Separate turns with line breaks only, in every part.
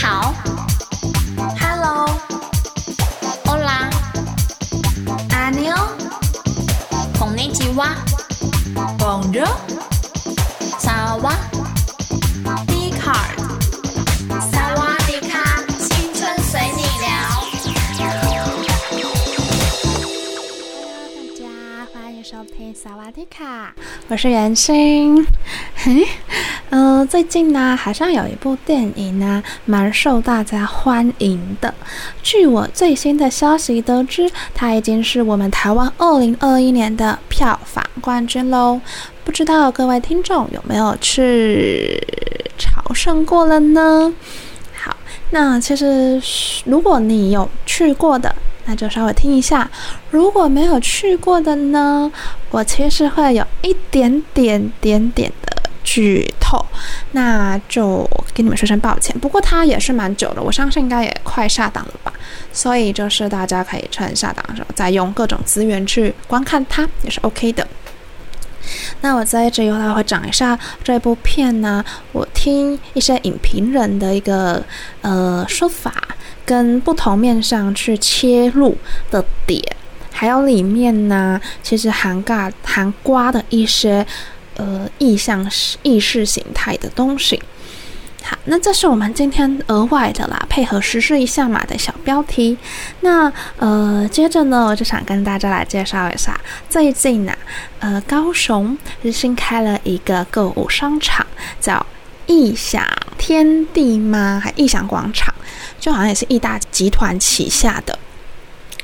你好，Hello，Hola，阿妞，孔尼基哇，Bonjour，萨瓦迪卡，萨瓦迪卡，青春随你聊。Hello，大家欢迎收听萨瓦迪卡，我是袁心。嘿。嗯、最近呢，好像有一部电影呢，蛮受大家欢迎的。据我最新的消息得知，它已经是我们台湾二零二一年的票房冠军喽。不知道各位听众有没有去朝圣过了呢？好，那其实如果你有去过的，那就稍微听一下；如果没有去过的呢，我其实会有一点点点点。剧透，那就跟你们说声抱歉。不过它也是蛮久的，我相信应该也快下档了吧。所以就是大家可以趁下档的时候，再用各种资源去观看它，也是 OK 的。那我在这里的话会讲一下这部片呢，我听一些影评人的一个呃说法，跟不同面上去切入的点，还有里面呢，其实涵盖涵瓜的一些。呃，意向意识形态的东西。好，那这是我们今天额外的啦，配合实事一下嘛的小标题。那呃，接着呢，我就想跟大家来介绍一下，最近呢，呃，高雄是新开了一个购物商场，叫义享天地吗？还义享广场，就好像也是义大集团旗下的。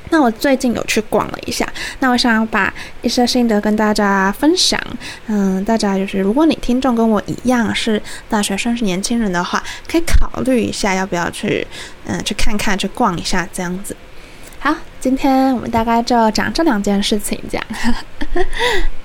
那我最近有去逛了一下，那我想要把一些心得跟大家分享。嗯，大家就是如果你听众跟我一样是大学生、是年轻人的话，可以考虑一下要不要去，嗯，去看看、去逛一下这样子。好，今天我们大概就讲这两件事情，这样。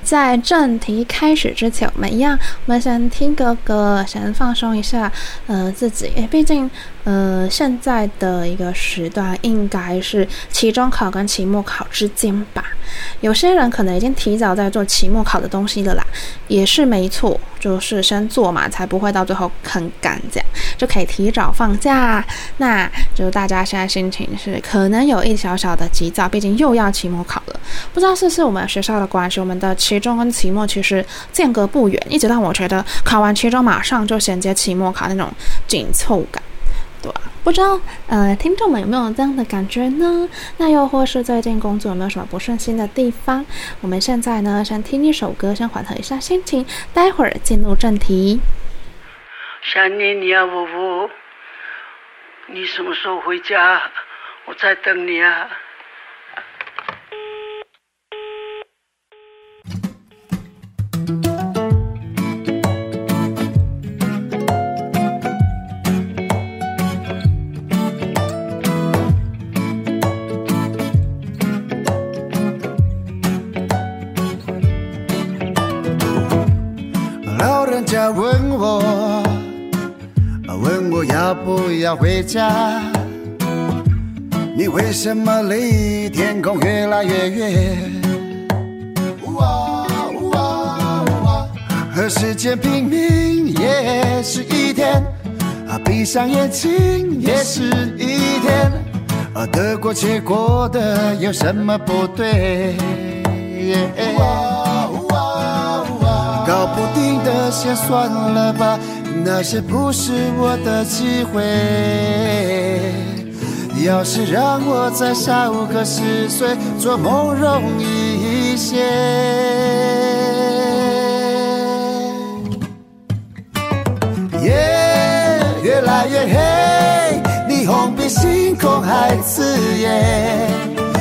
在正题开始之前，我们一样，我们先听个歌，先放松一下，呃，自己。诶，毕竟，呃，现在的一个时段应该是期中考跟期末考之间吧。有些人可能已经提早在做期末考的东西了啦，也是没错，就是先做嘛，才不会到最后很赶，这样就可以提早放假。那就大家现在心情是可能有一小小的急躁，毕竟又要期末考了。不知道是不是我们学校的关系，我们的期中跟期末其实间隔不远，一直让我觉得考完期中马上就衔接期末考那种紧凑感，对吧？不知道呃，听众们有没有这样的感觉呢？那又或是最近工作有没有什么不顺心的地方？我们现在呢，先听一首歌，先缓和一下心情，待会儿进入正题。
想念你啊，呜呜，你什么时候回家？我在等你啊。
要回家？你为什么离天空越来越远？和时间拼命也是一天，啊闭上眼睛也是一天，啊得过且过的有什么不对？搞不定的先算了吧，那些不是我的机会。要是让我再少个十岁，做梦容易一些。夜、越来越黑，霓虹比星空还刺眼，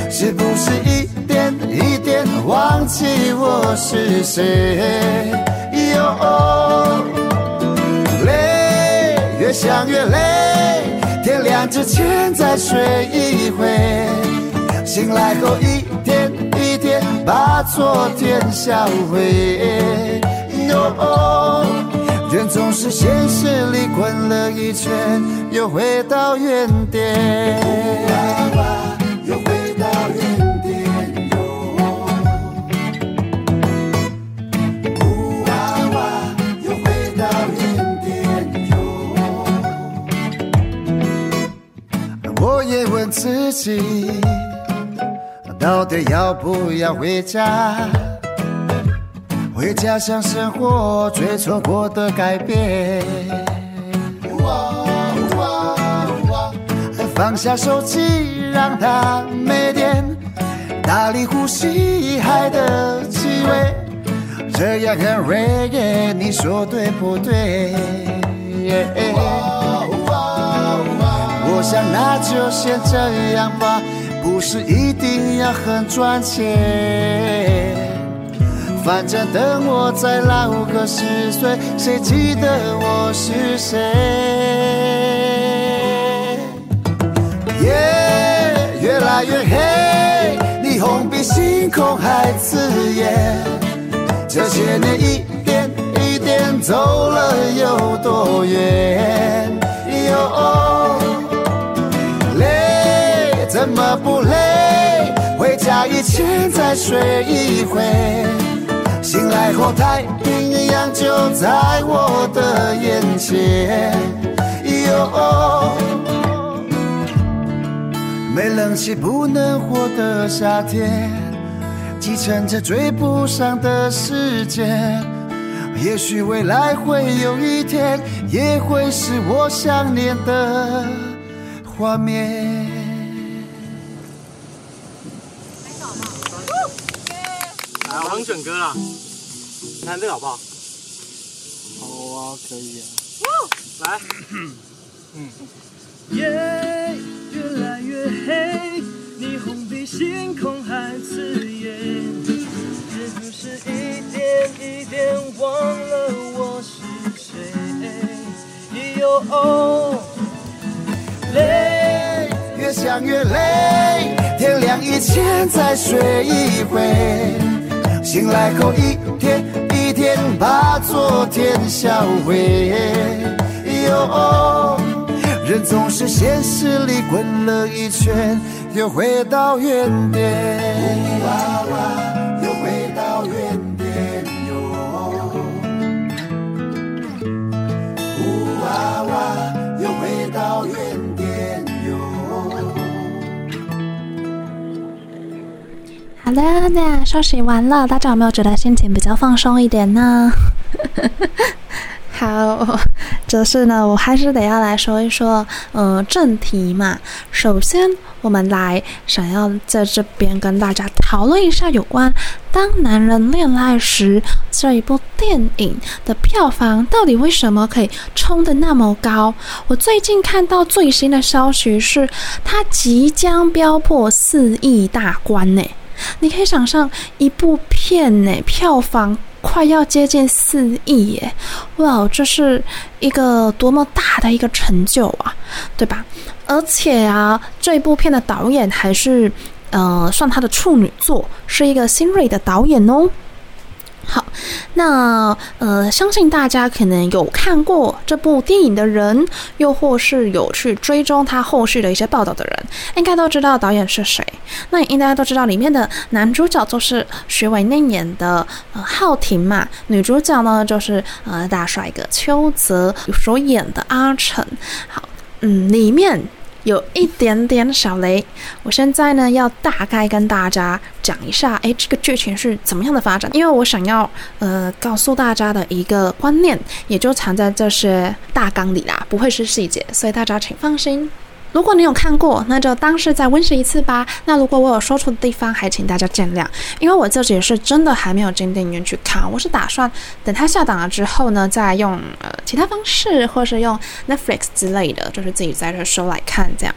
是不是一点一点忘记我是谁？哟，越想越累，天亮之前再睡一回，醒来后一点一点把昨天销毁。哟，人总是现实里滚了一圈，又回到原点。自己，到底要不要回家？回家想生活，最错过的改变。放下手机，让它没电，大力呼吸海的气味，这样很 reggae，你说对不对？我想那就先这样吧，不是一定要很赚钱。反正等我再老个十岁，谁记得我是谁？夜、yeah, 越来越黑，霓虹比星空还刺眼。这些年一点一点走了有多远？哟，么不累？回家以前再睡一回。醒来后，太平洋就在我的眼前。哟，没冷气不能活的夏天，继承着追不上的时间。也许未来会有一天，也会是我想念的画面。
来，我帮你选歌了。你看这个好不好？好啊，可以啊。来，嗯。夜越来越黑，霓虹比星空还刺眼，是不是一点一点忘了我是谁？哟哦，累，
越想越累，天亮以前再睡一回，醒来后一天。一天把昨天销毁，哟，人总是现实里滚了一圈，又回到原点。哇哇，又回到原点，哟。呜哇哇，又回到原
好的，那休息完了，大家有没有觉得心情比较放松一点呢？好，这是呢，我还是得要来说一说，呃，正题嘛。首先，我们来想要在这边跟大家讨论一下有关《当男人恋爱时》这一部电影的票房到底为什么可以冲得那么高？我最近看到最新的消息是，它即将飙破四亿大关呢。你可以想象一部片呢，票房快要接近四亿耶！哇，这是一个多么大的一个成就啊，对吧？而且啊，这部片的导演还是呃，算他的处女作，是一个新锐的导演哦。好，那呃，相信大家可能有看过这部电影的人，又或是有去追踪他后续的一些报道的人，应该都知道导演是谁。那也应该都知道里面的男主角就是许玮宁演的呃浩廷嘛，女主角呢就是呃大帅哥邱泽所演的阿成。好，嗯，里面。有一点点小雷，我现在呢要大概跟大家讲一下，诶，这个剧情是怎么样的发展？因为我想要呃告诉大家的一个观念，也就藏在这些大纲里啦，不会是细节，所以大家请放心。如果你有看过，那就当是再温习一次吧。那如果我有说错的地方，还请大家见谅，因为我自己是真的还没有进电影院去看。我是打算等它下档了之后呢，再用呃其他方式，或是用 Netflix 之类的，就是自己在这收来看这样。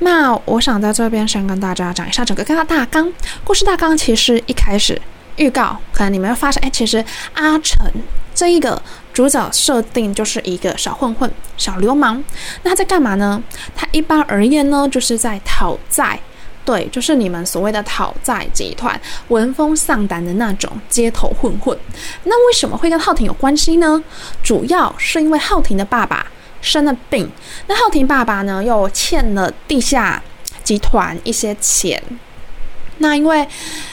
那我想在这边先跟大家讲一下整个大纲。故事大纲其实一开始预告，可能你们会发现，哎，其实阿成这一个主角设定就是一个小混混、小流氓。那他在干嘛呢？他一般而言呢，就是在讨债。对，就是你们所谓的讨债集团，闻风丧胆的那种街头混混。那为什么会跟浩廷有关系呢？主要是因为浩廷的爸爸生了病，那浩廷爸爸呢又欠了地下集团一些钱。那因为，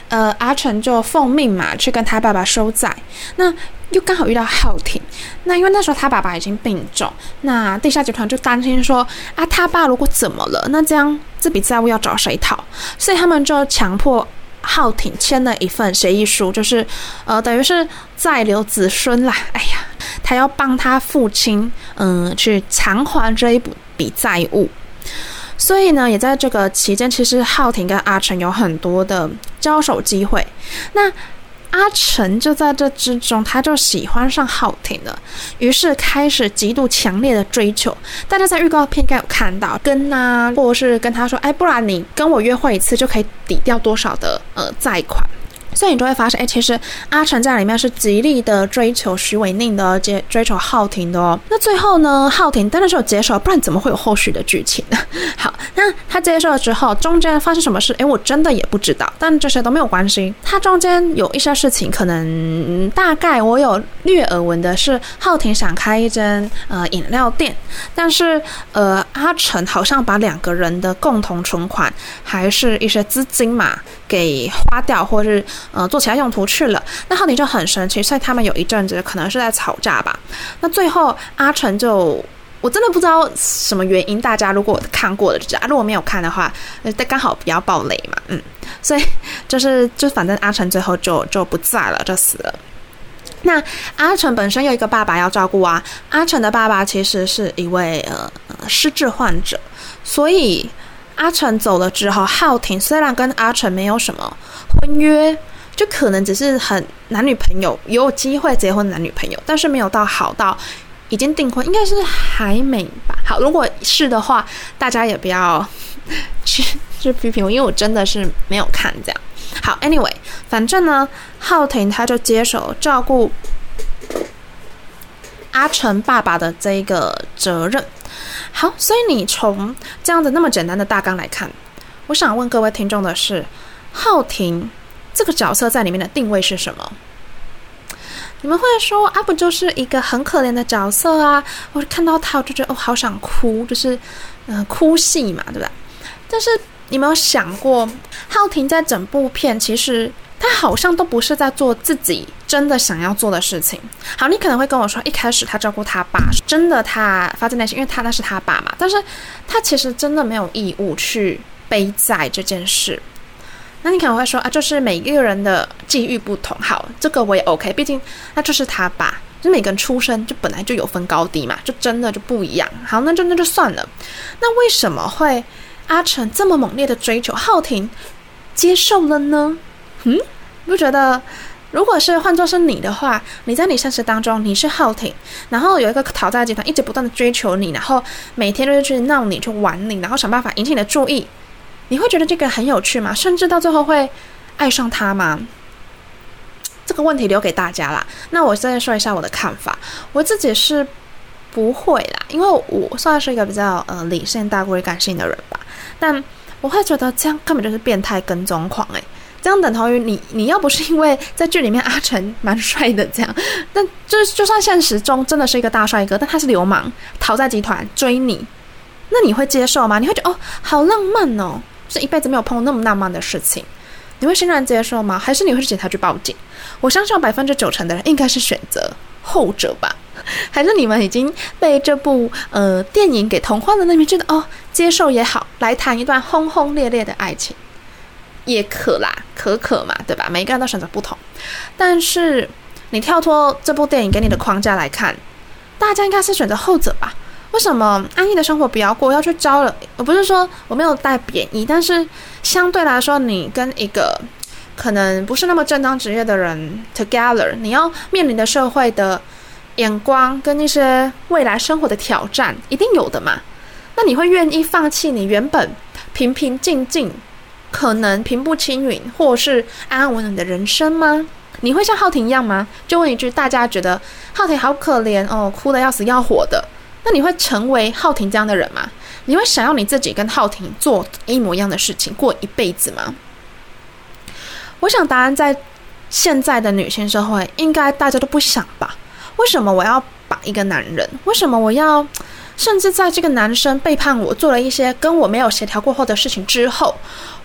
呃，阿成就奉命嘛，去跟他爸爸收债。那又刚好遇到浩廷。那因为那时候他爸爸已经病重，那地下集团就担心说，啊，他爸如果怎么了，那这样这笔债务要找谁讨？所以他们就强迫浩廷签了一份协议书，就是，呃，等于是债留子孙啦。哎呀，他要帮他父亲，嗯、去偿还这一笔债务。所以呢，也在这个期间，其实浩廷跟阿成有很多的交手机会。那阿成就在这之中，他就喜欢上浩廷了，于是开始极度强烈的追求。大家在预告片应该有看到，跟啊，或者是跟他说：“哎，不然你跟我约会一次，就可以抵掉多少的呃债款。”所以你就会发现，哎，其实阿成在里面是极力的追求许玮宁的，接追求浩廷的哦。那最后呢，浩廷当然是有接受，不然怎么会有后续的剧情呢？好，那他接受了之后，中间发生什么事？哎，我真的也不知道。但这些都没有关系。他中间有一些事情，可能大概我有略耳闻的是，浩廷想开一间呃饮料店，但是呃阿成好像把两个人的共同存款还是一些资金嘛给花掉，或是。呃，做其他用途去了，那浩宁就很生气，所以他们有一阵子可能是在吵架吧。那最后阿成就，我真的不知道什么原因。大家如果看过的就知道，如果没有看的话，那刚好比较暴雷嘛，嗯，所以就是就反正阿成最后就就不在了，就死了。那阿成本身有一个爸爸要照顾啊，阿成的爸爸其实是一位呃失智患者，所以阿成走了之后，浩廷虽然跟阿成没有什么婚约。就可能只是很男女朋友，有机会结婚男女朋友，但是没有到好到已经订婚，应该是还没吧。好，如果是的话，大家也不要去去批评我，因为我真的是没有看这样。好，anyway，反正呢，浩廷他就接手照顾阿成爸爸的这个责任。好，所以你从这样子那么简单的大纲来看，我想问各位听众的是，浩廷。这个角色在里面的定位是什么？你们会说啊，不就是一个很可怜的角色啊？我看到他，我就觉得哦，好想哭，就是嗯、哭戏嘛，对不对？但是你有没有想过，浩廷在整部片其实他好像都不是在做自己真的想要做的事情。好，你可能会跟我说，一开始他照顾他爸，真的他发自内心，因为他那是他爸嘛。但是他其实真的没有义务去背债这件事。那你可能会说啊，就是每一个人的际遇不同，好，这个我也 OK，毕竟那就是他爸，就每个人出生就本来就有分高低嘛，就真的就不一样。好，那就那就算了。那为什么会阿成这么猛烈的追求浩婷接受了呢？嗯，不觉得如果是换作是你的话，你在你现实当中你是浩廷，然后有一个讨债集团一直不断的追求你，然后每天都是去闹你去玩你，然后想办法引起你的注意。你会觉得这个很有趣吗？甚至到最后会爱上他吗？这个问题留给大家啦。那我现在说一下我的看法。我自己是不会啦，因为我算是一个比较呃理性大过于感性的人吧。但我会觉得这样根本就是变态跟踪狂诶、这样等同于你你要不是因为在剧里面阿成蛮帅的这样，但就就算现实中真的是一个大帅哥，但他是流氓，讨债集团追你，那你会接受吗？你会觉得哦，好浪漫哦。这一辈子没有碰过那么浪漫的事情，你会欣然接受吗？还是你会去警察局报警？我相信百分之九成的人应该是选择后者吧。还是你们已经被这部呃电影给同化了？那边觉得哦，接受也好，来谈一段轰轰烈烈的爱情也可啦，可可嘛，对吧？每一个人都选择不同。但是你跳脱这部电影给你的框架来看，大家应该是选择后者吧。为什么安逸的生活不要过，要去招了？我不是说我没有带贬义，但是相对来说，你跟一个可能不是那么正当职业的人 together，你要面临的社会的眼光跟一些未来生活的挑战，一定有的嘛？那你会愿意放弃你原本平平静静可能平步青云，或是安安稳稳的人生吗？你会像浩婷一样吗？就问一句，大家觉得浩婷好可怜哦，哭得要死要活的。那你会成为浩婷这样的人吗？你会想要你自己跟浩婷做一模一样的事情，过一辈子吗？我想答案在现在的女性社会，应该大家都不想吧？为什么我要把一个男人？为什么我要？甚至在这个男生背叛我，做了一些跟我没有协调过后的事情之后，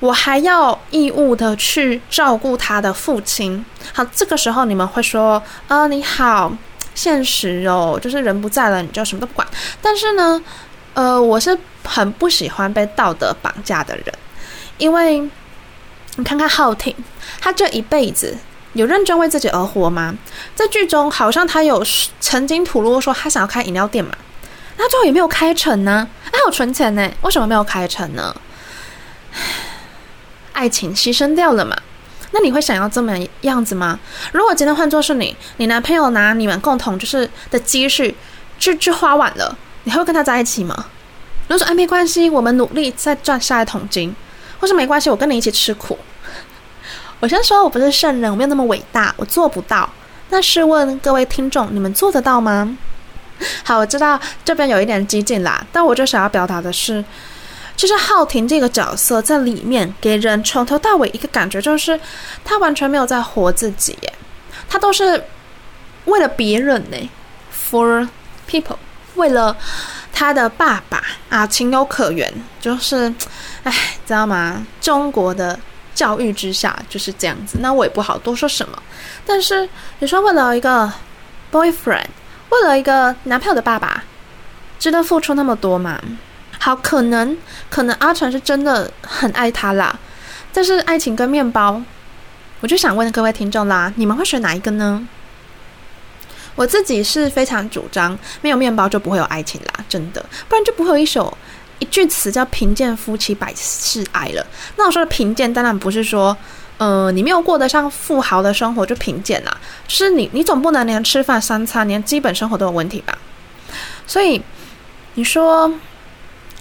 我还要义务的去照顾他的父亲。好，这个时候你们会说：“啊、你好现实哦，就是人不在了，你就什么都不管。”但是呢，呃，我是很不喜欢被道德绑架的人，因为你看看浩廷，他这一辈子有认真为自己而活吗？在剧中好像他有曾经吐露说他想要开饮料店嘛。那最后也没有开成呢，还有存钱呢，为什么没有开成呢？爱情牺牲掉了嘛？那你会想要这么样子吗？如果今天换作是你，你男朋友拿你们共同就是的积蓄去去花完了，你还会跟他在一起吗？如果说哎没关系，我们努力再赚下一桶金，或是没关系，我跟你一起吃苦。我先说我不是圣人，我没有那么伟大，我做不到。那试问各位听众，你们做得到吗？好，我知道这边有一点激进啦，但我就想要表达的是，其实浩廷这个角色在里面给人从头到尾一个感觉就是，他完全没有在活自己耶，他都是为了别人呢，for people，为了他的爸爸啊，情有可原，就是，哎，知道吗？中国的教育之下就是这样子，那我也不好多说什么，但是你说为了一个 boyfriend。为了一个男朋友的爸爸，值得付出那么多吗？好，可能可能阿成是真的很爱他啦。但是爱情跟面包，我就想问各位听众啦，你们会选哪一个呢？我自己是非常主张，没有面包就不会有爱情啦，真的，不然就不会有一首一句词叫“贫贱夫妻百事哀”了。那我说的贫贱，当然不是说。呃，你没有过得像富豪的生活就贫贱啦，就是你，你总不能连吃饭三餐，连基本生活都有问题吧？所以你说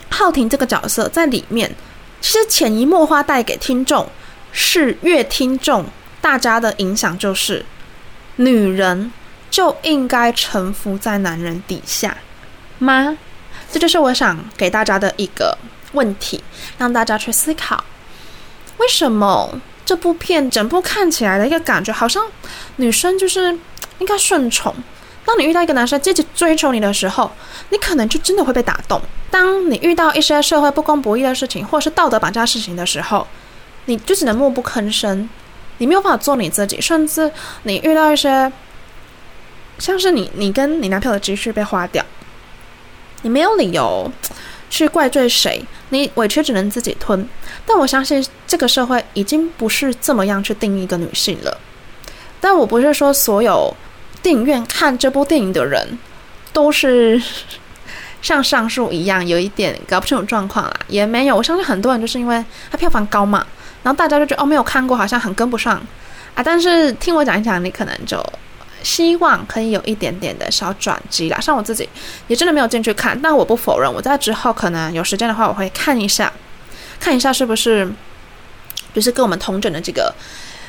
浩婷这个角色在里面，其实潜移默化带给听众是越听众大家的影响，就是女人就应该臣服在男人底下吗？这就是我想给大家的一个问题，让大家去思考，为什么？这部片整部看起来的一个感觉，好像女生就是应该顺从。当你遇到一个男生积极追求你的时候，你可能就真的会被打动。当你遇到一些社会不公不义的事情，或是道德绑架事情的时候，你就只能默不吭声，你没有办法做你自己。甚至你遇到一些，像是你你跟你男朋友的积蓄被花掉，你没有理由去怪罪谁，你委屈只能自己吞。但我相信这个社会已经不是这么样去定义一个女性了。但我不是说所有电影院看这部电影的人都是像上述一样有一点搞不清楚状况啦，也没有。我相信很多人就是因为它票房高嘛，然后大家就觉得哦，没有看过，好像很跟不上啊。但是听我讲一讲，你可能就希望可以有一点点的小转机啦。像我自己也真的没有进去看，但我不否认，我在之后可能有时间的话，我会看一下。看一下是不是，就是跟我们同诊的这个，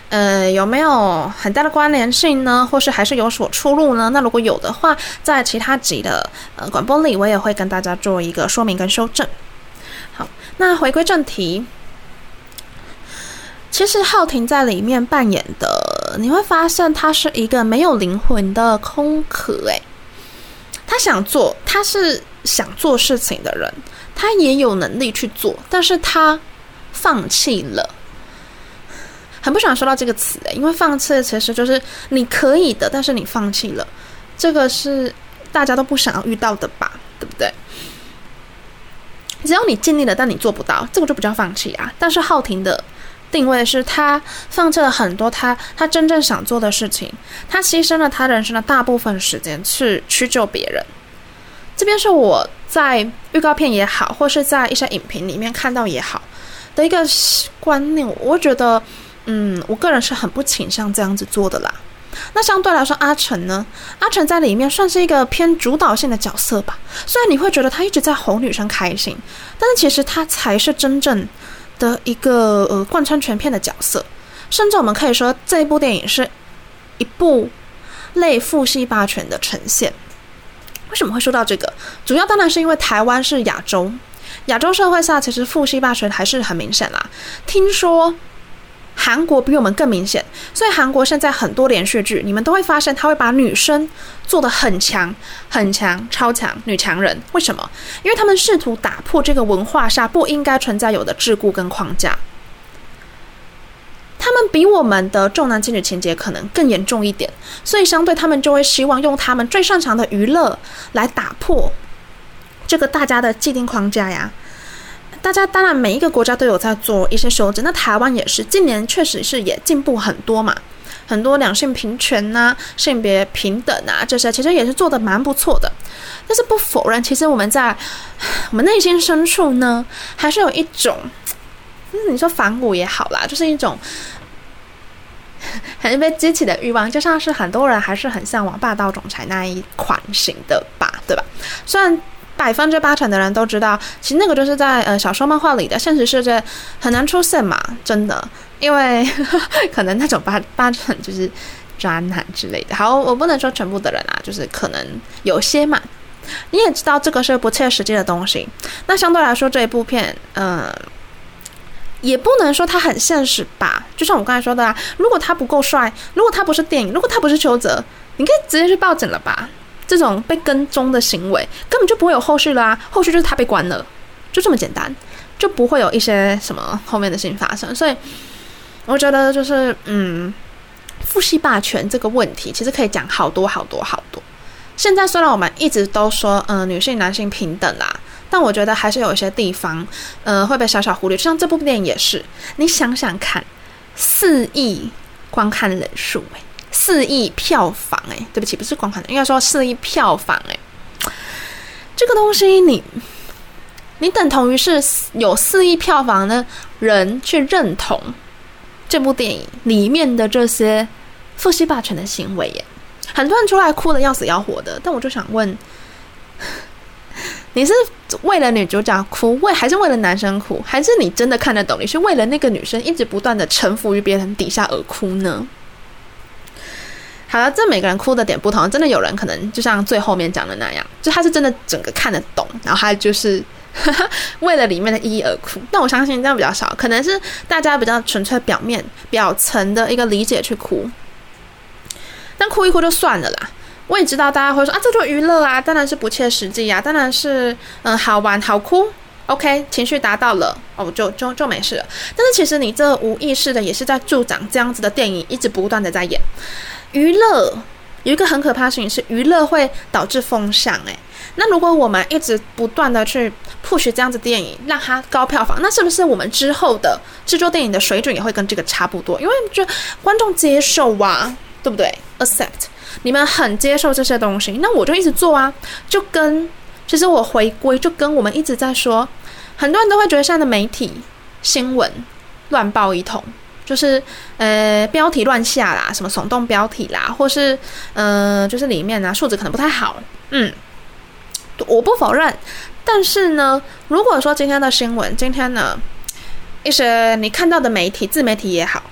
呃，有没有很大的关联性呢？或是还是有所出入呢？那如果有的话，在其他集的呃广播里，我也会跟大家做一个说明跟修正。好，那回归正题，其实浩廷在里面扮演的，你会发现他是一个没有灵魂的空壳，诶，他想做，他是想做事情的人。他也有能力去做，但是他放弃了。很不喜欢说到这个词诶，因为放弃其实就是你可以的，但是你放弃了，这个是大家都不想要遇到的吧，对不对？只要你尽力了，但你做不到，这个就不叫放弃啊。但是浩廷的定位是他放弃了很多他他真正想做的事情，他牺牲了他人生的大部分时间去去救别人。这边是我在预告片也好，或是在一些影评里面看到也好的一个观念，我觉得，嗯，我个人是很不倾向这样子做的啦。那相对来说，阿成呢？阿成在里面算是一个偏主导性的角色吧。虽然你会觉得他一直在哄女生开心，但是其实他才是真正的一个呃贯穿全片的角色，甚至我们可以说这部电影是一部类父系霸权的呈现。为什么会说到这个？主要当然是因为台湾是亚洲，亚洲社会下其实父系霸权还是很明显啦。听说韩国比我们更明显，所以韩国现在很多连续剧，你们都会发现他会把女生做的很强、很强、超强女强人。为什么？因为他们试图打破这个文化下不应该存在有的桎梏跟框架。他们比我们的重男轻女情节可能更严重一点，所以相对他们就会希望用他们最擅长的娱乐来打破这个大家的既定框架呀。大家当然每一个国家都有在做一些修正，那台湾也是近年确实是也进步很多嘛，很多两性平权呐、性别平等啊这些其实也是做得蛮不错的。但是不否认，其实我们在我们内心深处呢，还是有一种。嗯，你说反骨也好啦，就是一种很被激起的欲望，就像是很多人还是很向往霸道总裁那一款型的吧，对吧？虽然百分之八成的人都知道，其实那个就是在呃小说漫画里的，现实世界很难出现嘛，真的，因为 可能那种八八成就是渣男之类的。好，我不能说全部的人啊，就是可能有些嘛。你也知道这个是不切实际的东西。那相对来说，这一部片，嗯、呃。也不能说他很现实吧，就像我刚才说的啊，如果他不够帅，如果他不是电影，如果他不是邱泽，你可以直接去报警了吧？这种被跟踪的行为根本就不会有后续了啊，后续就是他被关了，就这么简单，就不会有一些什么后面的事情发生。所以我觉得就是，嗯，父系霸权这个问题其实可以讲好多好多好多。现在虽然我们一直都说，嗯，女性男性平等啦。但我觉得还是有一些地方，呃，会被小小忽略。就像这部电影也是，你想想看，四亿观看人数，哎，四亿票房，哎，对不起，不是光看，应该说四亿票房，哎，这个东西你，你等同于是有四亿票房的人去认同这部电影里面的这些父系霸权的行为，耶，很多人出来哭的要死要活的。但我就想问。你是为了女主角哭，为还是为了男生哭，还是你真的看得懂？你是为了那个女生一直不断的臣服于别人底下而哭呢？好了，这每个人哭的点不同，真的有人可能就像最后面讲的那样，就他是真的整个看得懂，然后他就是 为了里面的意义而哭。那我相信这样比较少，可能是大家比较纯粹表面表层的一个理解去哭，但哭一哭就算了啦。我也知道大家会说啊，这就娱乐啊，当然是不切实际啊，当然是嗯好玩好哭，OK，情绪达到了哦，就就就没事了。但是其实你这无意识的也是在助长这样子的电影一直不断的在演娱乐。有一个很可怕的事情是，娱乐会导致风向。诶，那如果我们一直不断的去 push 这样子电影，让它高票房，那是不是我们之后的制作电影的水准也会跟这个差不多？因为就观众接受啊，对不对？Accept。你们很接受这些东西，那我就一直做啊。就跟其实我回归，就跟我们一直在说，很多人都会觉得现在的媒体新闻乱报一通，就是呃标题乱下啦，什么耸动标题啦，或是呃就是里面呢数字可能不太好。嗯，我不否认，但是呢，如果说今天的新闻，今天呢一些你看到的媒体自媒体也好，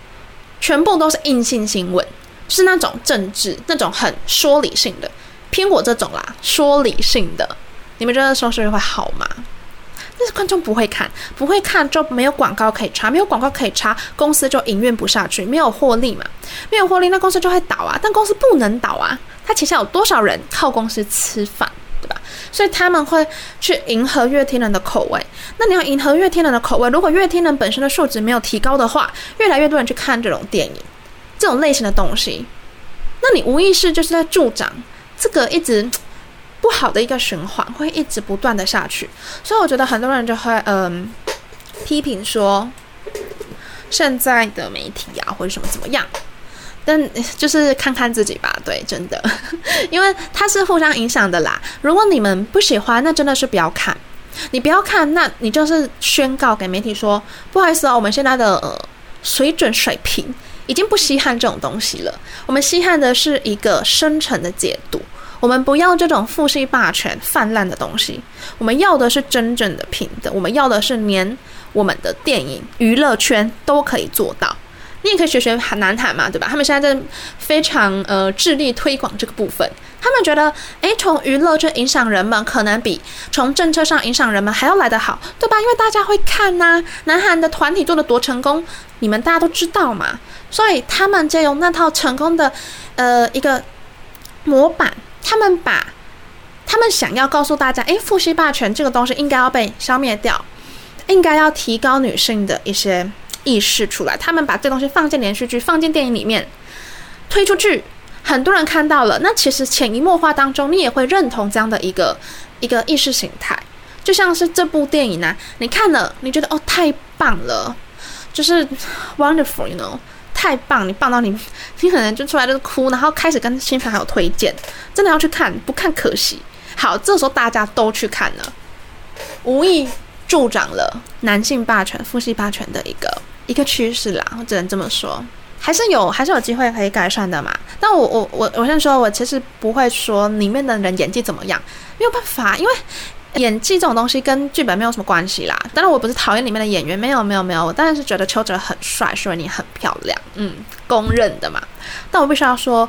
全部都是硬性新闻。是那种政治，那种很说理性的，偏我这种啦，说理性的，你们觉得收视率会好吗？但是观众不会看，不会看就没有广告可以插，没有广告可以插，公司就营运不下去，没有获利嘛，没有获利，那公司就会倒啊。但公司不能倒啊，他旗下有多少人靠公司吃饭，对吧？所以他们会去迎合乐天人的口味。那你要迎合乐天人的口味，如果乐天人本身的素质没有提高的话，越来越多人去看这种电影。这种类型的东西，那你无意识就是在助长这个一直不好的一个循环，会一直不断的下去。所以我觉得很多人就会嗯批评说，现在的媒体啊或者什么怎么样，但就是看看自己吧。对，真的，因为它是互相影响的啦。如果你们不喜欢，那真的是不要看。你不要看，那你就是宣告给媒体说，不好意思哦，我们现在的水准水平。已经不稀罕这种东西了，我们稀罕的是一个深层的解读。我们不要这种父系霸权泛滥的东西，我们要的是真正的平等，我们要的是连我们的电影娱乐圈都可以做到。你也可以学学南韩嘛，对吧？他们现在在非常呃致力推广这个部分。他们觉得，诶，从娱乐圈影响人们，可能比从政策上影响人们还要来得好，对吧？因为大家会看呐、啊，南韩的团体做的多成功，你们大家都知道嘛。所以他们借用那套成功的呃一个模板，他们把他们想要告诉大家，诶，父系霸权这个东西应该要被消灭掉，应该要提高女性的一些。意识出来，他们把这东西放进连续剧、放进电影里面推出去，很多人看到了。那其实潜移默化当中，你也会认同这样的一个一个意识形态。就像是这部电影呢、啊，你看了，你觉得哦太棒了，就是 wonderful，you know，太棒，你棒到你，你可能就出来就是哭，然后开始跟亲朋友推荐，真的要去看，不看可惜。好，这时候大家都去看了，无意助长了男性霸权、父系霸权的一个。一个趋势啦，我只能这么说，还是有还是有机会可以改善的嘛。但我我我我先说，我其实不会说里面的人演技怎么样，没有办法，因为演技这种东西跟剧本没有什么关系啦。当然我不是讨厌里面的演员，没有没有没有，我当然是觉得邱泽很帅，说你很漂亮，嗯，公认的嘛。但我必须要说，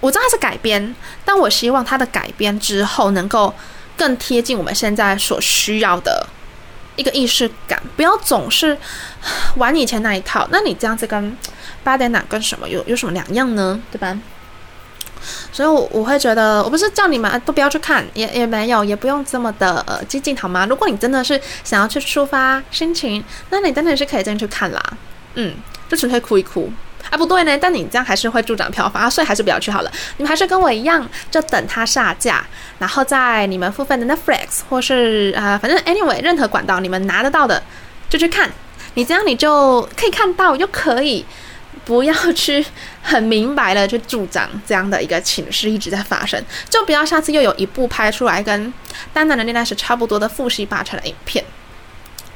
我知道他是改编，但我希望他的改编之后能够更贴近我们现在所需要的。一个意识感，不要总是玩以前那一套。那你这样子跟八点档跟什么有有什么两样呢？对吧？所以我，我会觉得，我不是叫你们都不要去看，也也没有，也不用这么的呃激进，好吗？如果你真的是想要去抒发心情，那你真的是可以进去看啦。嗯，就纯粹哭一哭。啊，不对呢，但你这样还是会助长票房啊，所以还是不要去好了。你们还是跟我一样，就等它下架，然后在你们付费的 Netflix 或是啊、呃，反正 anyway 任何管道你们拿得到的就去看。你这样你就可以看到，又可以不要去很明白的去助长这样的一个情绪一直在发生，就不要下次又有一部拍出来跟《单男的恋爱史》差不多的父系霸权的影片。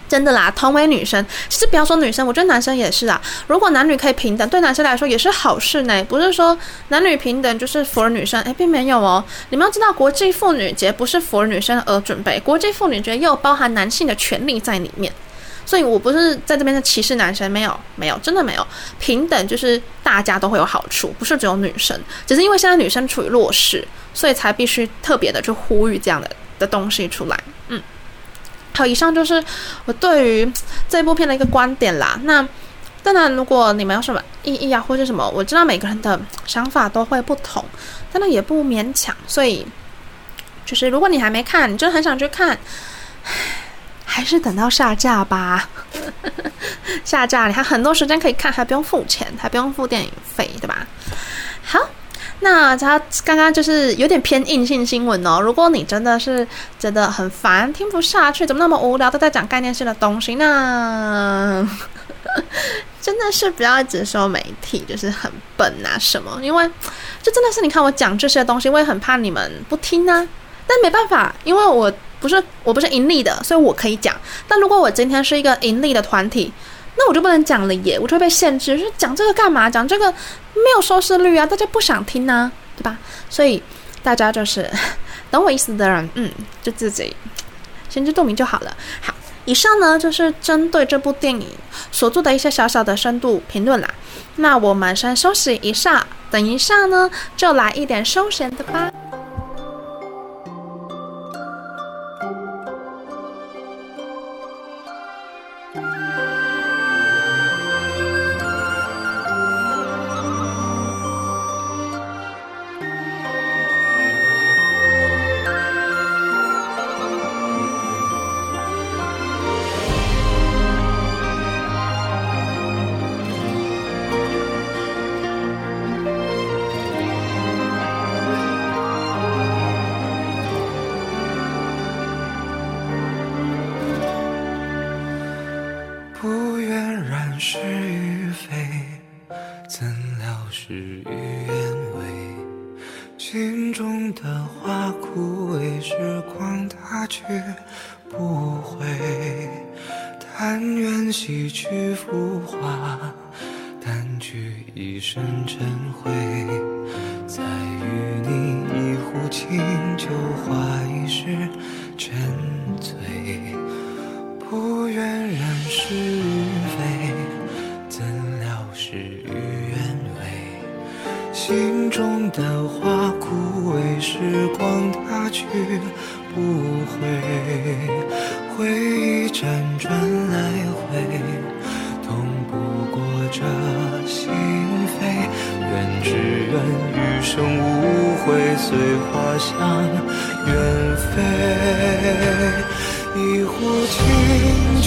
真的啦，同为女生，其实不要说女生，我觉得男生也是啊。如果男女可以平等，对男生来说也是好事呢。不是说男女平等就是 for 女生，诶，并没有哦。你们要知道，国际妇女节不是 for 女生而准备，国际妇女节又包含男性的权利在里面。所以我不是在这边的歧视男生，没有，没有，真的没有。平等就是大家都会有好处，不是只有女生，只是因为现在女生处于弱势，所以才必须特别的去呼吁这样的的东西出来。嗯。好，以上就是我对于这部片的一个观点啦。那当然，如果你们有什么异议啊，或者什么，我知道每个人的想法都会不同，但那也不勉强。所以，就是如果你还没看，你真的很想去看，还是等到下架吧。下架，你还很多时间可以看，还不用付钱，还不用付电影费，对吧？好。那他刚刚就是有点偏硬性新闻哦。如果你真的是觉得很烦，听不下去，怎么那么无聊，都在讲概念性的东西，那 真的是不要一直说媒体就是很笨啊什么。因为就真的是你看我讲这些东西，我也很怕你们不听啊。但没办法，因为我不是我不是盈利的，所以我可以讲。但如果我今天是一个盈利的团体，那我就不能讲了耶，我就会被限制。就是讲这个干嘛？讲这个没有收视率啊，大家不想听呢、对吧？所以大家就是懂我意思的人，嗯，就自己心知肚明就好了。好，以上呢就是针对这部电影所做的一些小小的深度评论啦。那我们先休息一下，等一下呢就来一点休闲的吧。
生无悔，随花香远飞。一壶清酒，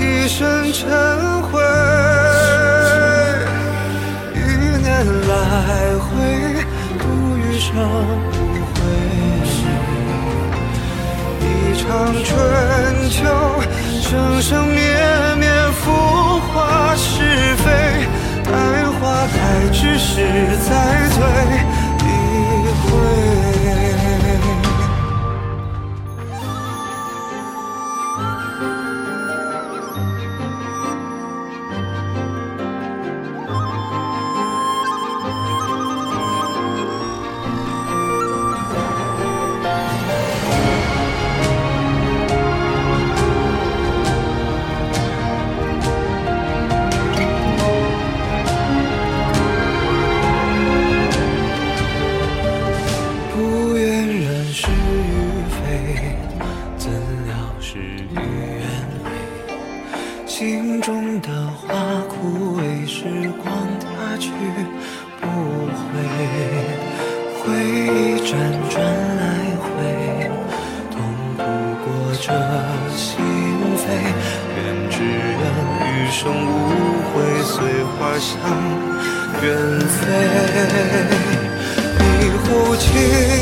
一生尘灰。一念来回度余生无悔，一场春秋，生生灭灭，浮爱只是在嘴。远飞一壶清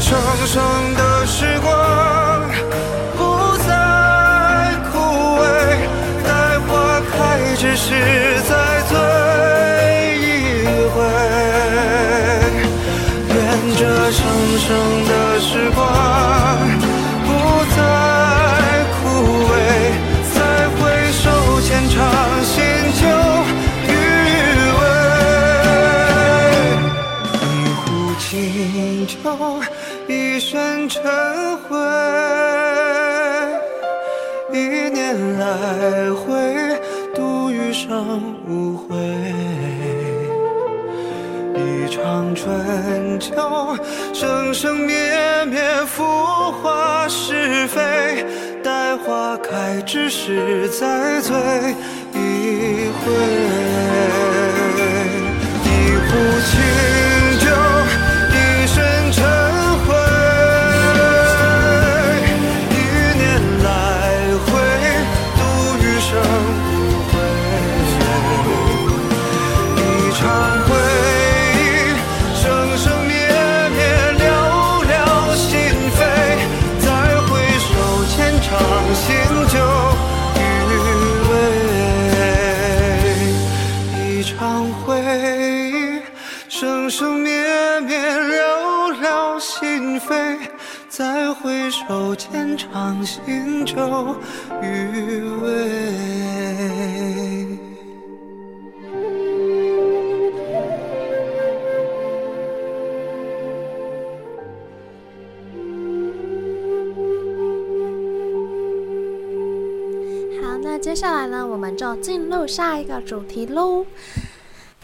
生生的。无悔。一场春秋生生灭灭浮华是非待花开之时再醉。一回尝心酒余味。
好，那接下来呢，我们就进入下一个主题喽。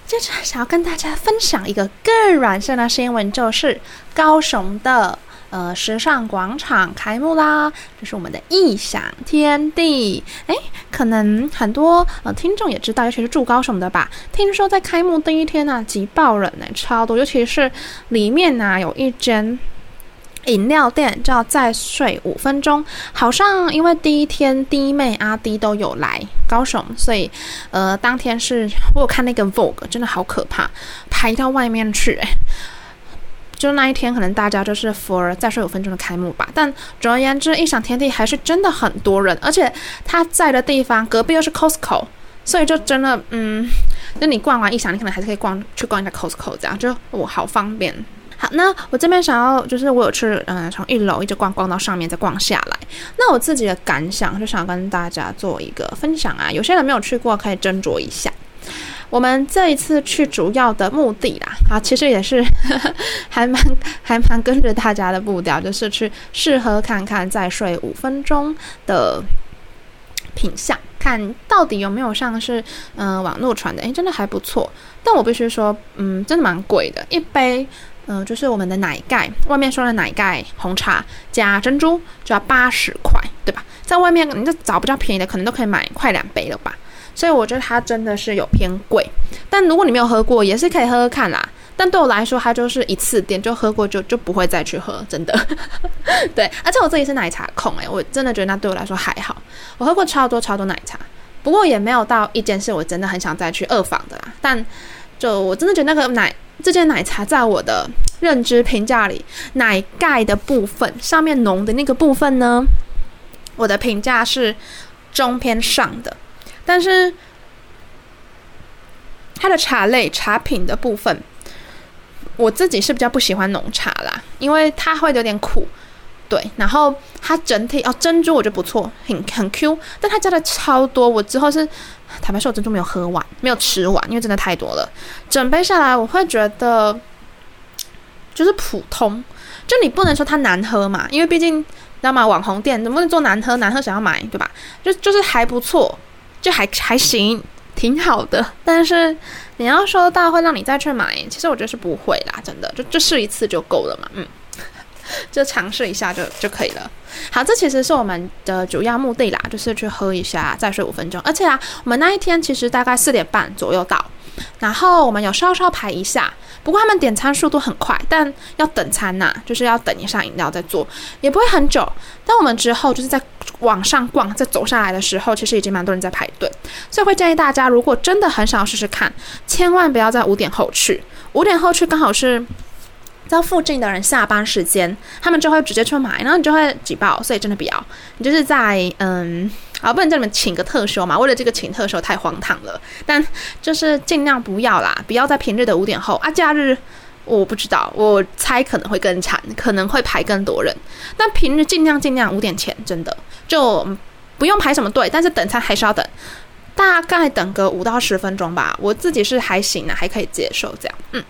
接着想要跟大家分享一个更软性的新闻，就是高雄的。呃，时尚广场开幕啦！这是我们的异想天地。诶，可能很多呃听众也知道，尤其是住高雄的吧。听说在开幕第一天呢、啊，挤爆人呢，超多。尤其是里面呢、有一间饮料店叫“再睡五分钟”，好像因为第一天弟妹阿弟都有来高雄，所以呃，当天是我有看那个 Vogue，真的好可怕，排到外面去诶。就那一天，可能大家就是 for 再睡五分钟的开幕吧。但总而言之，异想天地还是真的很多人，而且他在的地方隔壁又是 Costco，所以就真的，嗯，就你逛完异想，你可能还是可以逛去逛一下 Costco，这样就我好方便。好，那我这边想要就是我有去，嗯、从一楼一直逛逛到上面再逛下来。那我自己的感想就想跟大家做一个分享啊，有些人没有去过可以斟酌一下。我们这一次去主要的目的啦，啊，其实也是呵 呵还蛮还蛮跟着大家的步调，就是去试喝看看再睡五分钟的品相，看到底有没有像是嗯、网络传的，诶，真的还不错。但我必须说，嗯，真的蛮贵的，一杯嗯、就是我们的奶盖，外面说的奶盖红茶加珍珠就要八十块，对吧？在外面你就找比较便宜的，可能都可以买快两杯了吧。所以我觉得它真的是有偏贵，但如果你没有喝过，也是可以喝喝看啦。但对我来说，它就是一次点就喝过就就不会再去喝，真的。对，而且我自己是奶茶控诶、我真的觉得那对我来说还好。我喝过超多超多奶茶，不过也没有到一件是我真的很想再去二访的啦。但就我真的觉得那个奶这件奶茶在我的认知评价里，奶盖的部分上面浓的那个部分呢，我的评价是中偏上的。但是它的茶类茶品的部分，我自己是比较不喜欢浓茶啦，因为它会有点苦，对。然后它整体哦珍珠我觉得不错，很很 Q，但它加的超多，我之后是坦白说，我珍珠没有喝完，没有吃完，因为真的太多了。整杯下来，我会觉得就是普通，就你不能说它难喝嘛，因为毕竟知道吗？网红店能不能做难喝？难喝想要买对吧？就就是还不错。就还还行，挺好的。但是你要说到会让你再去买，其实我觉得是不会啦，真的，就就试一次就够了嘛，嗯，就尝试一下就就可以了。好，这其实是我们的主要目的啦，就是去喝一下，再睡五分钟。而且啊，我们那一天其实大概四点半左右到，然后我们有稍稍排一下。不过他们点餐速度很快，但要等餐呐、就是要等一下饮料再做，也不会很久。但我们之后就是在往上逛，在走下来的时候，其实已经蛮多人在排队，所以会建议大家，如果真的很想要试试看，千万不要在五点后去。五点后去刚好是在附近的人下班时间，他们就会直接去买，然后你就会挤爆，所以真的不要。你就是在嗯。啊，不能叫你们请个特休嘛？为了这个请特休太荒唐了。但就是尽量不要啦，不要在平日的五点后啊。假日我不知道，我猜可能会更惨，可能会排更多人。但平日尽量尽量五点前，真的就不用排什么队，但是等餐还是要等，大概等个五到十分钟吧。我自己是还行的，还可以接受这样。嗯，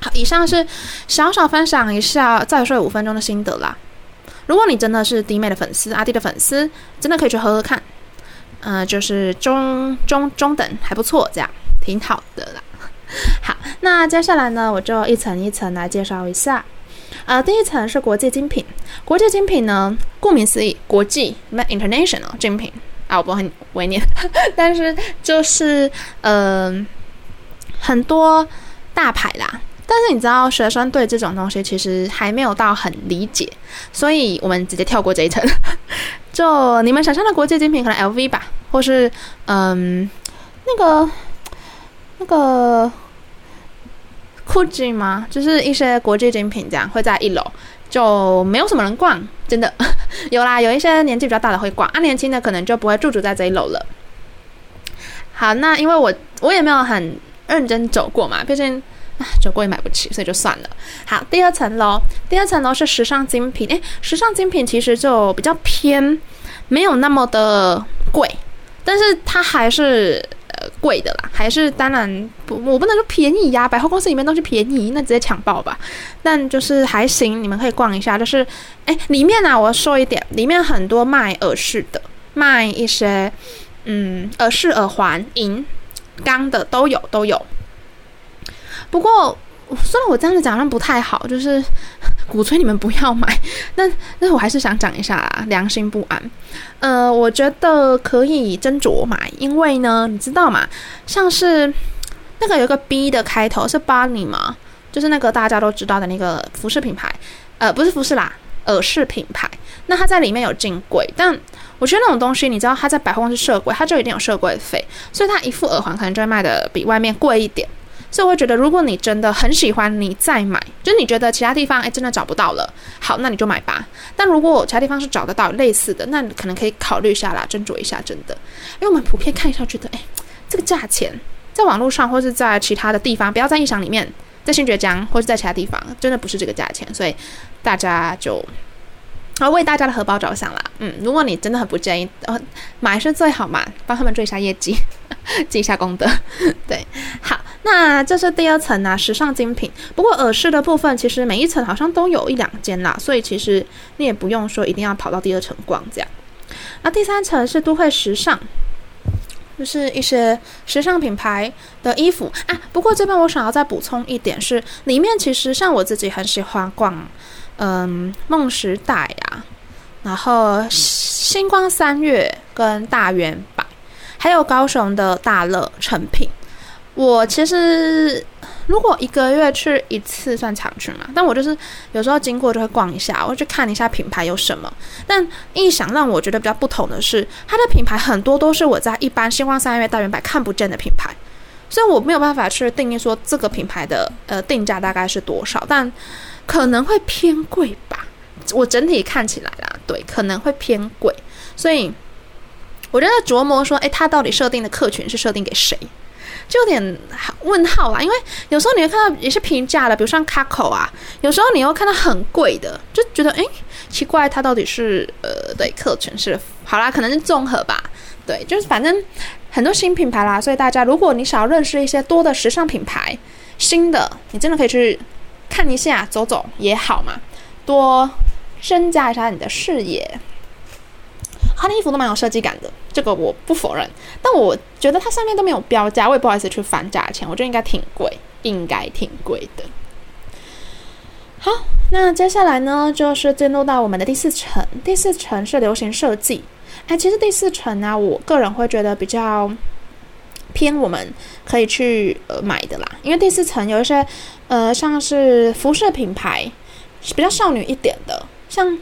好，以上是小小分享一下再睡五分钟的心得啦。如果你真的是弟妹的粉丝，阿弟的粉丝，真的可以去喝喝看，呃，就是中中中等还不错，这样挺好的啦。好，那接下来呢，我就一层一层来介绍一下。呃，第一层是国际精品，国际精品呢，顾名思义，国际那 （international） 精品啊，我不会会念，但是就是嗯、呃，很多大牌啦。但是你知道，学生对这种东西其实还没有到很理解，所以我们直接跳过这一层。就你们想象的国际精品，可能 LV 吧，或是嗯，那个那个 Gucci 吗？就是一些国际精品这样会在一楼，就没有什么人逛，真的 有啦，有一些年纪比较大的会逛，啊，年轻的可能就不会驻足在这一楼了。好，那因为我我也没有很认真走过嘛，毕竟。就贵买不起，所以就算了。好，第二层楼，第二层楼是时尚精品。诶，时尚精品其实就比较偏，没有那么的贵，但是它还是呃贵的啦，还是当然不，我不能说便宜呀。百货公司里面东西便宜，那直接抢爆吧。但就是还行，你们可以逛一下。就是，诶，里面呢、啊，我要说一点，里面很多卖耳饰的，卖一些嗯耳饰、耳环、银钢的都有，都有。不过，虽然我这样子讲好像不太好，就是 鼓吹你们不要买，但但我还是想讲一下啦，良心不安。呃，我觉得可以斟酌买，因为呢，你知道吗？像是那个有个 B 的开头是 Barney 吗？就是那个大家都知道的那个服饰品牌，呃，不是服饰啦，耳饰品牌。那它在里面有进柜，但我觉得那种东西，你知道它在百货公司设柜，它就一定有设柜费，所以它一副耳环可能就会卖的比外面贵一点。所以我会觉得，如果你真的很喜欢，你再买，就是你觉得其他地方哎真的找不到了，好，那你就买吧。但如果其他地方是找得到类似的，那你可能可以考虑一下啦，斟酌一下，真的。因为我们普遍看一下，觉得哎，这个价钱在网络上或是在其他的地方，不要在异想里面，在新觉江或是在其他地方，真的不是这个价钱，所以大家就。然后为大家的荷包着想啦，嗯，如果你真的很不介意，呃，买是最好嘛，帮他们做一下业绩，积一下功德，对，好，那这是第二层啊，时尚精品。不过耳饰的部分，其实每一层好像都有一两间啦，所以其实你也不用说一定要跑到第二层逛这样。那第三层是都会时尚，就是一些时尚品牌的衣服啊。不过这边我想要再补充一点是，里面其实像我自己很喜欢逛。嗯，梦时代啊，然后星光三月跟大圆百，还有高雄的大乐成品。我其实如果一个月去一次算常去嘛，但我就是有时候经过就会逛一下，我去看一下品牌有什么。但一想让我觉得比较不同的是，它的品牌很多都是我在一般星光三月、大圆百看不见的品牌，所以我没有办法去定义说这个品牌的呃定价大概是多少，但。可能会偏贵吧，我整体看起来啦，对，可能会偏贵，所以我就在琢磨说，诶，它到底设定的客群是设定给谁，就有点问号啦。因为有时候你会看到也是平价的，比如像 Caco 啊，有时候你又看到很贵的，就觉得诶，奇怪，它到底是呃，对，客群是好啦，可能是综合吧，对，就是反正很多新品牌啦，所以大家如果你想要认识一些多的时尚品牌，新的，你真的可以去。看一下，走走也好嘛，多增加一下你的视野。他的衣服都蛮有设计感的，这个我不否认。但我觉得它上面都没有标价，我也不好意思去翻价钱，我觉得应该挺贵，应该挺贵的。好，那接下来呢，就是进入到我们的第四层。第四层是流行设计。哎，其实第四层呢，我个人会觉得比较。偏我们可以去呃买的啦，因为第四层有一些呃像是服饰品牌是比较少女一点的，像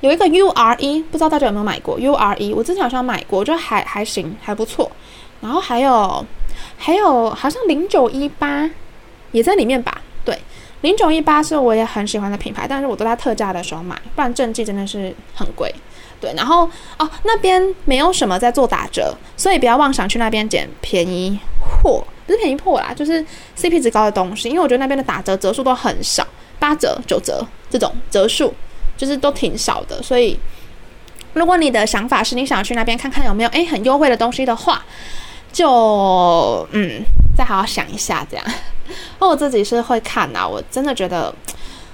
有一个 U R E，不知道大家有没有买过 U R E？我之前好像买过，我觉得还还行，还不错。然后还有还有好像零九一八也在里面吧？对，零九一八是我也很喜欢的品牌，但是我都在特价的时候买，不然正季真的是很贵。对，然后哦，那边没有什么在做打折，所以不要妄想去那边捡便宜货，不是便宜货啦，就是 CP 值高的东西。因为我觉得那边的打折折数都很少，八折、九折这种折数就是都挺少的。所以，如果你的想法是你想去那边看看有没有诶很优惠的东西的话，就嗯再好好想一下这样。那 我自己是会看啊，我真的觉得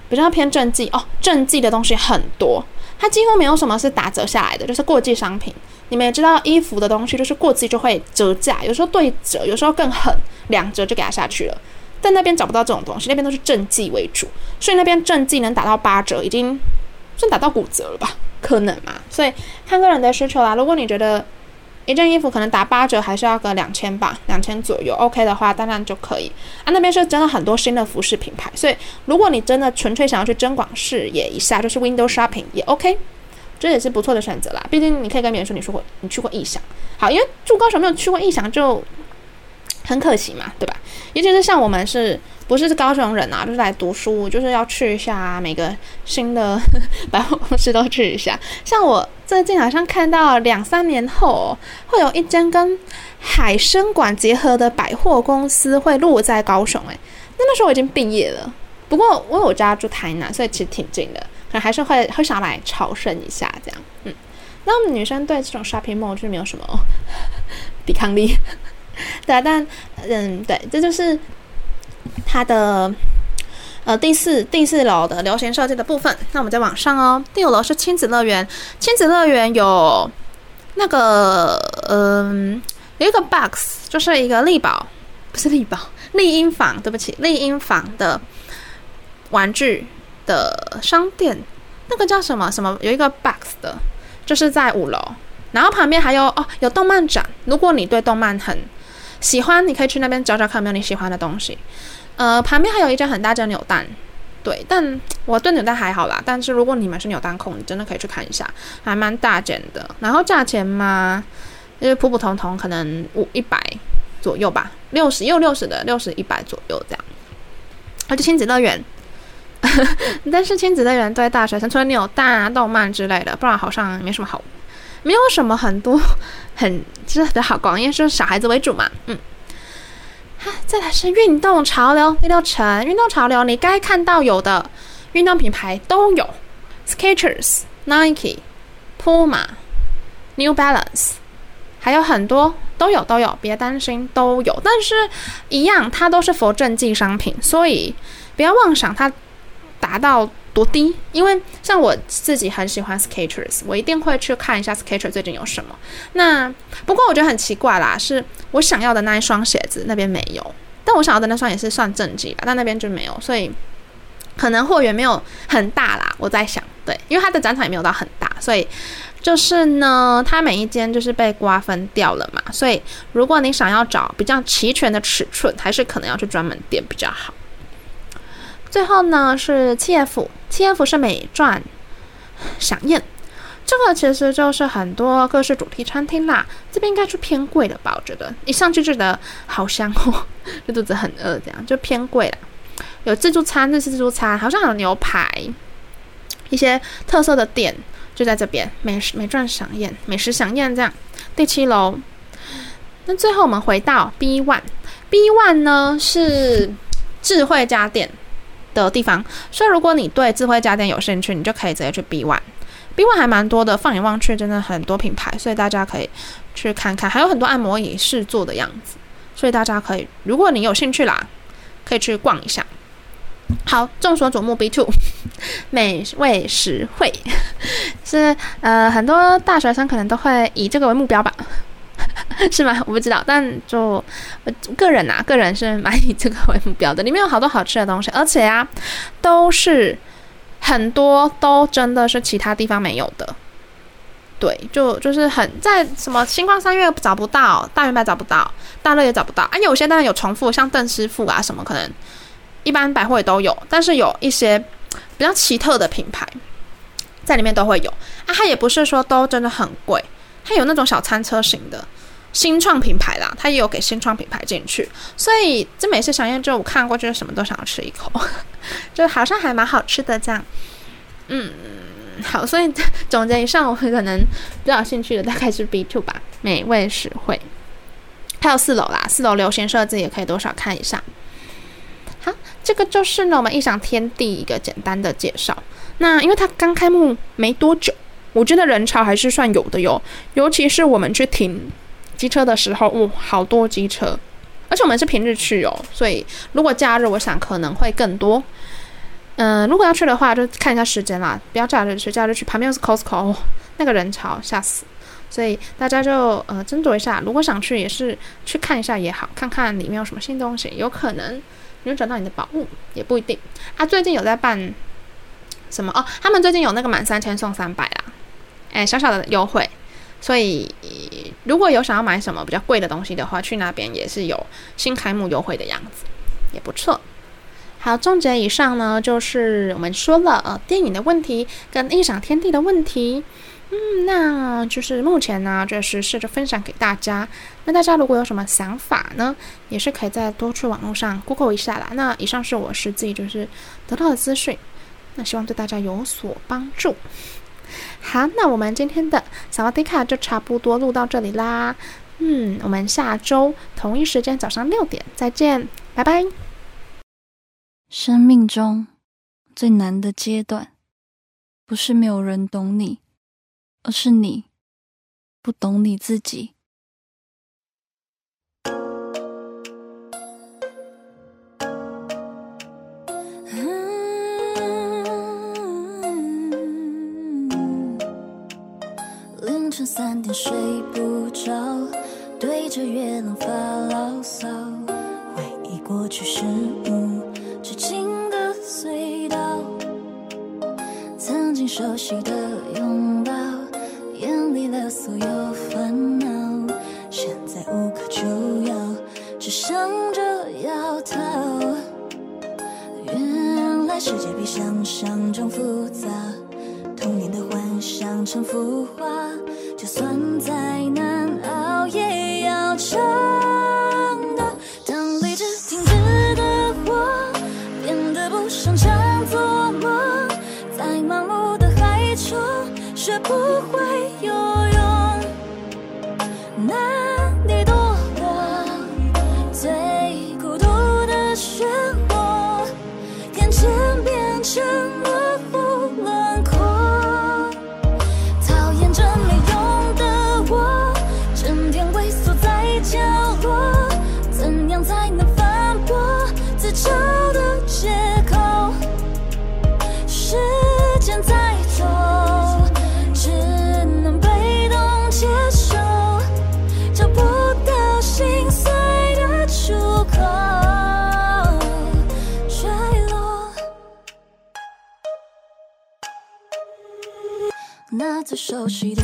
比较偏正季哦，正季的东西很多。它几乎没有什么是打折下来的，就是过季商品。你们也知道，衣服的东西就是过季就会折价，有时候对折，有时候更狠，两折就给它下去了。但那边找不到这种东西，那边都是正季为主，所以那边正季能打到八折，已经算打到骨折了吧？可能嘛？所以看个人的需求啦。如果你觉得，一件衣服可能打八折，还是要个两千吧，两千左右，OK 的话当然就可以。啊，那边是真的很多新的服饰品牌，所以如果你真的纯粹想要去增广视野一下，就是 window shopping 也 OK，这也是不错的选择啦。毕竟你可以跟别人说你说过你去过异想，好，因为住高雄没有去过异想就很可惜嘛，对吧？尤其是像我们是。不是高雄人啊，就是来读书，就是要去一下每个新的百货公司都去一下。像我最近好像看到两三年后会有一间跟海参馆结合的百货公司会落在高雄，诶，那那时候我已经毕业了。不过我有家住台南，所以其实挺近的，可能还是会会想来朝圣一下这样。嗯，那我们女生对这种 shopping mall 就没有什么抵抗力，对啊，但嗯，对，这就是。它的呃第四第四楼的流行设计的部分，那我们再往上哦。第五楼是亲子乐园，亲子乐园有那个嗯、有一个 box，就是一个丽宝，不是丽宝，丽婴房，对不起，丽婴房的玩具的商店，那个叫什么什么？有一个 box 的，就是在五楼，然后旁边还有哦有动漫展，如果你对动漫很喜欢，你可以去那边找找看有没有你喜欢的东西。呃，旁边还有一家很大间扭蛋，对，但我对扭蛋还好啦。但是如果你们是扭蛋控，你真的可以去看一下，还蛮大件的。然后价钱嘛，就是普普通通，可能五一百左右吧，六十也有六十的，六十一百左右这样。而且亲子乐园，但是亲子乐园对大学生除了扭蛋啊、动漫之类的，不然好像没什么好，没有什么很多很就是好逛，因为是小孩子为主嘛，嗯。哈，再来是运动潮流第六层，运动潮流你该看到有的运动品牌都有，Skechers、Nike、Puma、New Balance，还有很多都有都有，别担心都有。但是，一样它都是佛正经商品，所以不要妄想它达到多低。因为像我自己很喜欢 Skechers，我一定会去看一下 Skechers 最近有什么。那不过我觉得很奇怪啦，是我想要的那一双鞋子那边没有，但我想要的那双也是算正经吧，但那边就没有，所以。可能货源没有很大啦，我在想，对，因为它的展场也没有到很大，所以就是呢，它每一间就是被瓜分掉了嘛，所以如果你想要找比较齐全的尺寸，还是可能要去专门店比较好。最后呢是七 F，七 F 是美钻饗宴，这个其实就是很多各式主题餐厅啦，这边应该是偏贵的吧？我觉得一上去就觉得好香哦，就肚子很饿，这样就偏贵了。有自助餐，日式自助餐，好像有牛排，一些特色的店就在这边。美食美钻饗宴，美食饗宴这样。第七楼，那最后我们回到 B One，B One 呢是智慧家电的地方，所以如果你对智慧家电有兴趣，你就可以直接去 B One。B One 还蛮多的，放眼望去真的很多品牌，所以大家可以去看看，还有很多按摩椅试坐的样子，所以大家可以，如果你有兴趣啦，可以去逛一下。好，众所瞩目，B two，美味实惠，是呃很多大学生可能都会以这个为目标吧，是吗？我不知道，但就我个人啊，个人是蛮以这个为目标的。里面有好多好吃的东西，而且啊，都是很多都真的是其他地方没有的。对，就就是很在什么星光三月找不到，大远百找不到，大乐也找不到，啊，有些当然有重复，像邓师傅啊什么可能。一般百货也都有，但是有一些比较奇特的品牌在里面都会有啊。它也不是说都真的很贵，它有那种小餐车型的新创品牌啦，它也有给新创品牌进去。所以这美食饗宴就我看过，就是什么都想要吃一口，就好像还蛮好吃的这样。嗯，好，所以总结一下，我可能比较有兴趣的大概是 B two 吧，美味实惠。还有四楼啦，四楼流行设计也可以多少看一下。好，这个就是呢，我们异想天地一个简单的介绍。那因为它刚开幕没多久，我觉得人潮还是算有的哟。尤其是我们去停机车的时候，哇，好多机车，而且我们是平日去哦，所以如果假日，我想可能会更多。嗯、如果要去的话，就看一下时间啦，不要假日去，假日去旁边又是 Costco，那个人潮吓死。所以大家就呃斟酌一下，如果想去也是去看一下也好，看看里面有什么新东西，有可能。你会找到你的宝物也不一定啊！最近有在办什么哦？他们最近有那个满三千送三百啦，哎，小小的优惠。所以如果有想要买什么比较贵的东西的话，去那边也是有新开幕优惠的样子，也不错。好，总结以上呢，就是我们说了呃电影的问题跟异想天地的问题。嗯，那就是目前呢，就是试着分享给大家。那大家如果有什么想法呢，也是可以再多去网络上 Google 一下啦。那以上是我实际就是得到的资讯，那希望对大家有所帮助。好，那我们今天的萨瓦迪卡就差不多录到这里啦。嗯，我们下周同一时间早上六点再见，拜拜。
生命中最难的阶段，不是没有人懂你。而是你不懂你自己。
也能发牢骚，回忆过去是无止境的隧道，曾经熟悉的熟悉的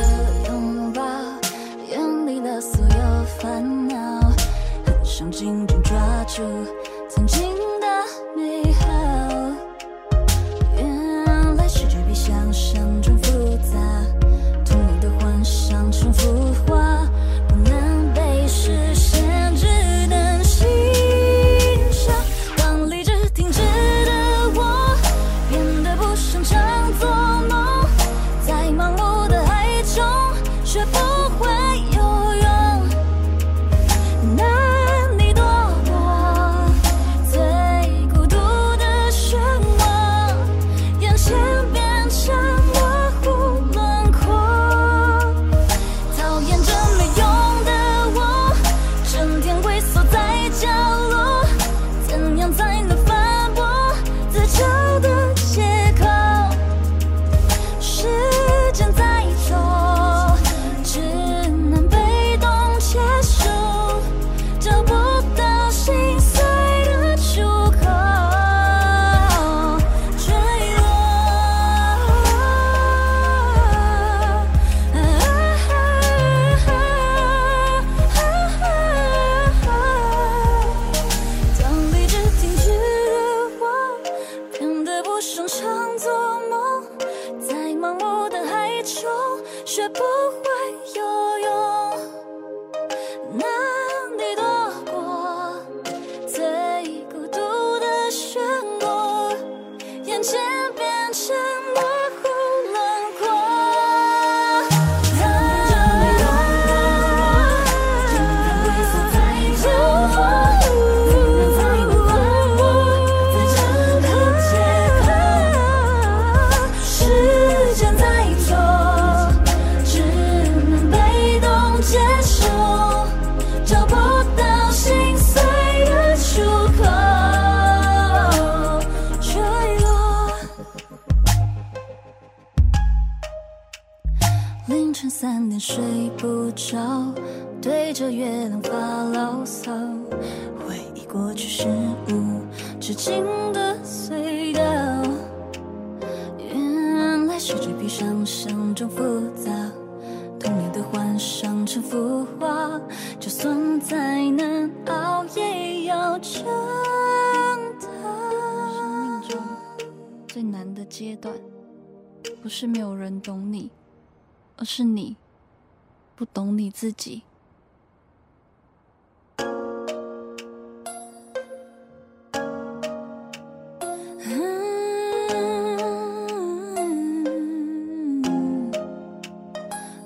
不
懂你自己。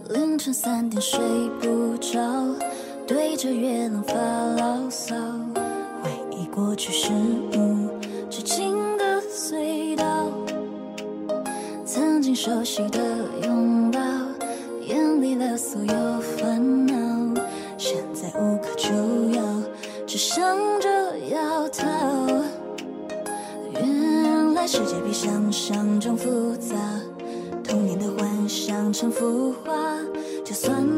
凌晨三点睡不着，对着月亮发牢骚，回忆过去是无止境的隧道，曾经熟悉的拥抱，远离了所有。画，就算。